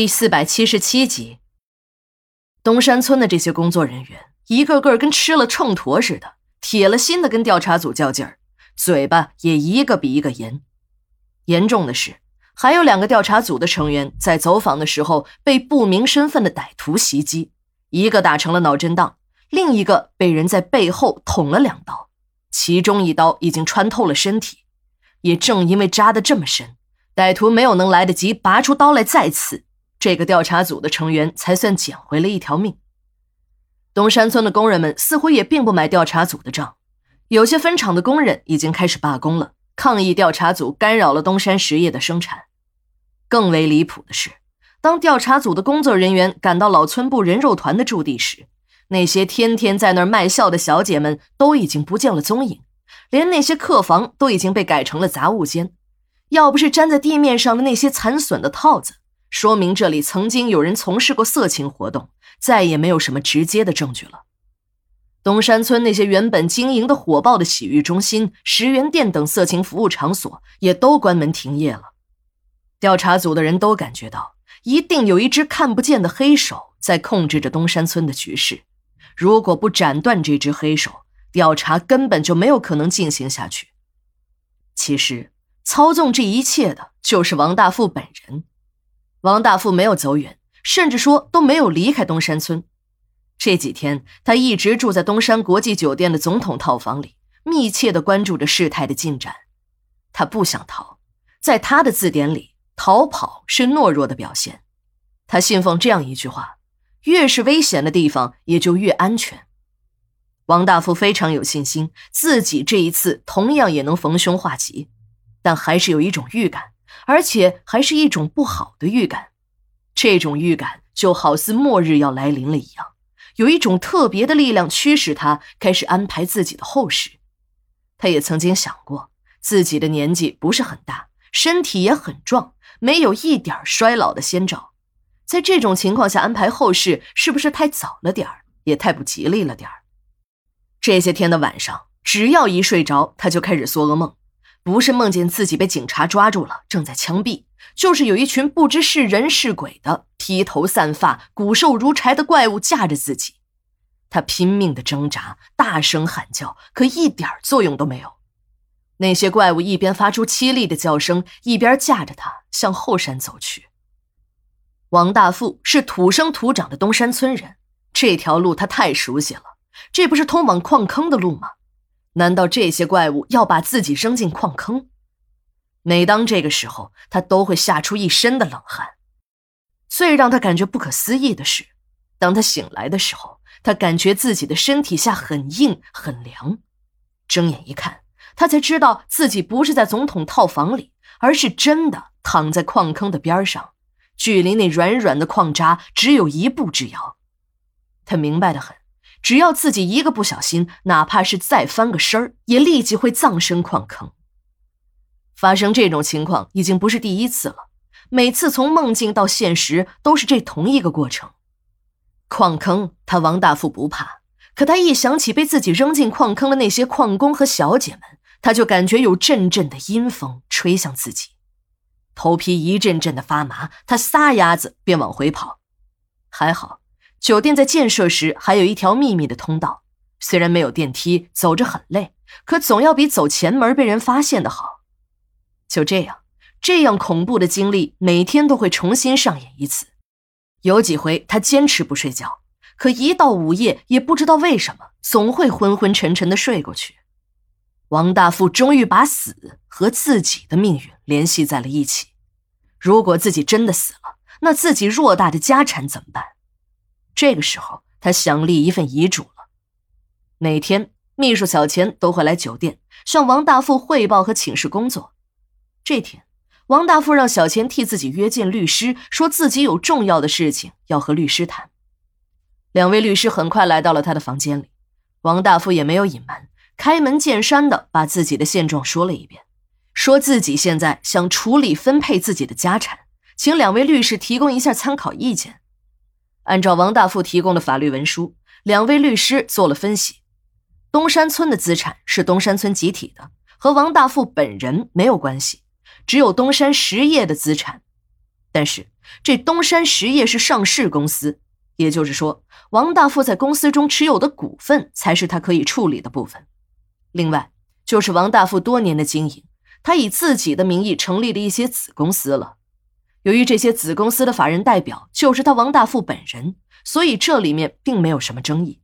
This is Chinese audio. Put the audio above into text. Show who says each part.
Speaker 1: 第四百七十七集，东山村的这些工作人员一个个跟吃了秤砣似的，铁了心的跟调查组较劲儿，嘴巴也一个比一个严。严重的是，还有两个调查组的成员在走访的时候被不明身份的歹徒袭击，一个打成了脑震荡，另一个被人在背后捅了两刀，其中一刀已经穿透了身体。也正因为扎得这么深，歹徒没有能来得及拔出刀来再刺。这个调查组的成员才算捡回了一条命。东山村的工人们似乎也并不买调查组的账，有些分厂的工人已经开始罢工了，抗议调查组干扰了东山实业的生产。更为离谱的是，当调查组的工作人员赶到老村部人肉团的驻地时，那些天天在那儿卖笑的小姐们都已经不见了踪影，连那些客房都已经被改成了杂物间。要不是粘在地面上的那些残损的套子，说明这里曾经有人从事过色情活动，再也没有什么直接的证据了。东山村那些原本经营的火爆的洗浴中心、十元店等色情服务场所也都关门停业了。调查组的人都感觉到，一定有一只看不见的黑手在控制着东山村的局势。如果不斩断这只黑手，调查根本就没有可能进行下去。其实，操纵这一切的就是王大富本人。王大富没有走远，甚至说都没有离开东山村。这几天，他一直住在东山国际酒店的总统套房里，密切的关注着事态的进展。他不想逃，在他的字典里，逃跑是懦弱的表现。他信奉这样一句话：越是危险的地方，也就越安全。王大富非常有信心，自己这一次同样也能逢凶化吉，但还是有一种预感。而且还是一种不好的预感，这种预感就好似末日要来临了一样，有一种特别的力量驱使他开始安排自己的后事。他也曾经想过，自己的年纪不是很大，身体也很壮，没有一点衰老的先兆，在这种情况下安排后事，是不是太早了点儿，也太不吉利了点儿？这些天的晚上，只要一睡着，他就开始做噩梦。不是梦见自己被警察抓住了，正在枪毙，就是有一群不知是人是鬼的披头散发、骨瘦如柴的怪物架着自己。他拼命的挣扎，大声喊叫，可一点作用都没有。那些怪物一边发出凄厉的叫声，一边架着他向后山走去。王大富是土生土长的东山村人，这条路他太熟悉了，这不是通往矿坑的路吗？难道这些怪物要把自己扔进矿坑？每当这个时候，他都会吓出一身的冷汗。最让他感觉不可思议的是，当他醒来的时候，他感觉自己的身体下很硬很凉。睁眼一看，他才知道自己不是在总统套房里，而是真的躺在矿坑的边上，距离那软软的矿渣只有一步之遥。他明白的很。只要自己一个不小心，哪怕是再翻个身儿，也立即会葬身矿坑。发生这种情况已经不是第一次了，每次从梦境到现实都是这同一个过程。矿坑，他王大富不怕，可他一想起被自己扔进矿坑的那些矿工和小姐们，他就感觉有阵阵的阴风吹向自己，头皮一阵阵的发麻，他撒丫子便往回跑，还好。酒店在建设时还有一条秘密的通道，虽然没有电梯，走着很累，可总要比走前门被人发现的好。就这样，这样恐怖的经历每天都会重新上演一次。有几回他坚持不睡觉，可一到午夜，也不知道为什么总会昏昏沉沉的睡过去。王大富终于把死和自己的命运联系在了一起。如果自己真的死了，那自己偌大的家产怎么办？这个时候，他想立一份遗嘱了。每天，秘书小钱都会来酒店向王大富汇报和请示工作。这天，王大富让小钱替自己约见律师，说自己有重要的事情要和律师谈。两位律师很快来到了他的房间里，王大富也没有隐瞒，开门见山的把自己的现状说了一遍，说自己现在想处理分配自己的家产，请两位律师提供一下参考意见。按照王大富提供的法律文书，两位律师做了分析。东山村的资产是东山村集体的，和王大富本人没有关系，只有东山实业的资产。但是这东山实业是上市公司，也就是说，王大富在公司中持有的股份才是他可以处理的部分。另外，就是王大富多年的经营，他以自己的名义成立了一些子公司了。由于这些子公司的法人代表就是他王大富本人，所以这里面并没有什么争议。